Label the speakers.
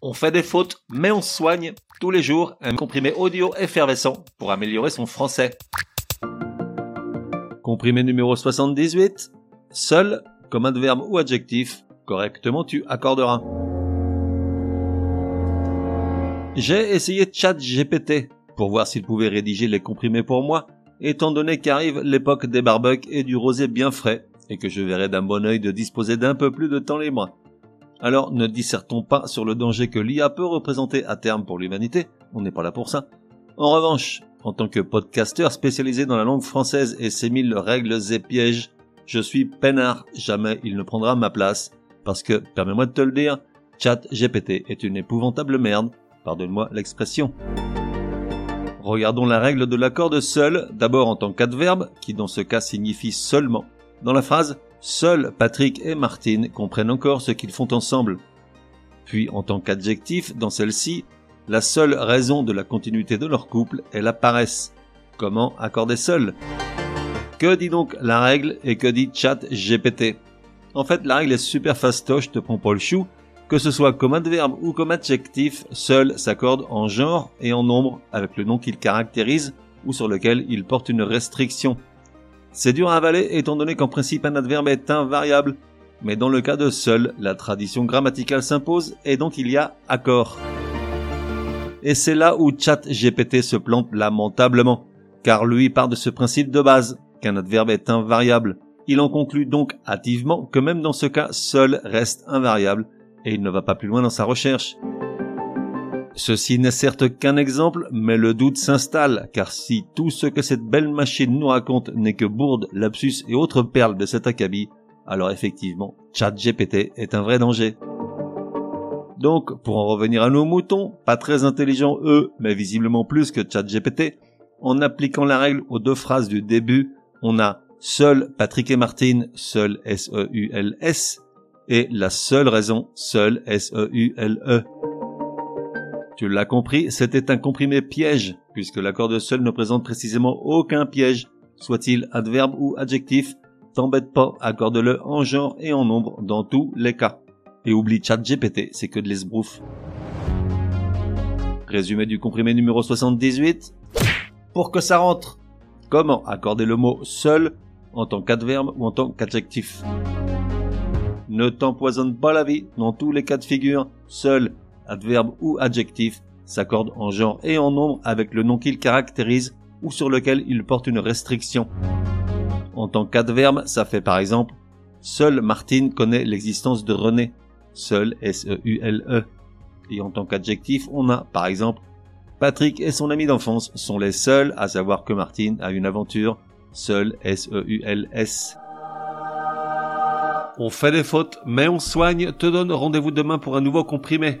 Speaker 1: On fait des fautes, mais on soigne tous les jours un comprimé audio effervescent pour améliorer son français. Comprimé numéro 78. Seul, comme adverbe ou adjectif, correctement tu accorderas. J'ai essayé ChatGPT pour voir s'il pouvait rédiger les comprimés pour moi, étant donné qu'arrive l'époque des barbecues et du rosé bien frais, et que je verrai d'un bon œil de disposer d'un peu plus de temps libre. Alors ne dissertons pas sur le danger que l'IA peut représenter à terme pour l'humanité, on n'est pas là pour ça. En revanche, en tant que podcasteur spécialisé dans la langue française et ses mille règles et pièges, je suis peinard, jamais il ne prendra ma place, parce que, permets-moi de te le dire, Chat GPT est une épouvantable merde, pardonne-moi l'expression. Regardons la règle de l'accord de seul, d'abord en tant qu'adverbe, qui dans ce cas signifie seulement. Dans la phrase, Seuls Patrick et Martine comprennent encore ce qu'ils font ensemble. Puis, en tant qu'adjectif, dans celle-ci, la seule raison de la continuité de leur couple est la paresse. Comment accorder seul? Que dit donc la règle et que dit chat GPT En fait, la règle est super fastoche, te prends pas le chou. Que ce soit comme adverbe ou comme adjectif, seul s'accorde en genre et en nombre avec le nom qu'il caractérise ou sur lequel il porte une restriction. C'est dur à avaler étant donné qu'en principe un adverbe est invariable, mais dans le cas de seul, la tradition grammaticale s'impose et donc il y a accord. Et c'est là où ChatGPT se plante lamentablement, car lui part de ce principe de base, qu'un adverbe est invariable. Il en conclut donc hâtivement que même dans ce cas, seul reste invariable, et il ne va pas plus loin dans sa recherche. Ceci n'est certes qu'un exemple, mais le doute s'installe, car si tout ce que cette belle machine nous raconte n'est que bourde, lapsus et autres perles de cet acabit, alors effectivement, ChatGPT est un vrai danger. Donc, pour en revenir à nos moutons, pas très intelligents eux, mais visiblement plus que ChatGPT, en appliquant la règle aux deux phrases du début, on a seul Patrick et Martine, seul S-E-U-L-S, e et la seule raison, seul S-E-U-L-E. Tu l'as compris, c'était un comprimé piège, puisque l'accord de seul ne présente précisément aucun piège, soit-il adverbe ou adjectif, t'embête pas, accorde-le en genre et en nombre dans tous les cas. Et oublie chat GPT, c'est que de l'esbrouf. Résumé du comprimé numéro 78. Pour que ça rentre, comment accorder le mot seul en tant qu'adverbe ou en tant qu'adjectif? Ne t'empoisonne pas la vie dans tous les cas de figure, seul adverbe ou adjectif, s'accorde en genre et en nombre avec le nom qu'il caractérise ou sur lequel il porte une restriction. En tant qu'adverbe, ça fait par exemple Seul Martine connaît l'existence de René. Seul S-E-U-L-E. -E. Et en tant qu'adjectif, on a par exemple Patrick et son ami d'enfance sont les seuls à savoir que Martine a une aventure. Seul S-E-U-L-S. -E on fait des fautes, mais on soigne, te donne rendez-vous demain pour un nouveau comprimé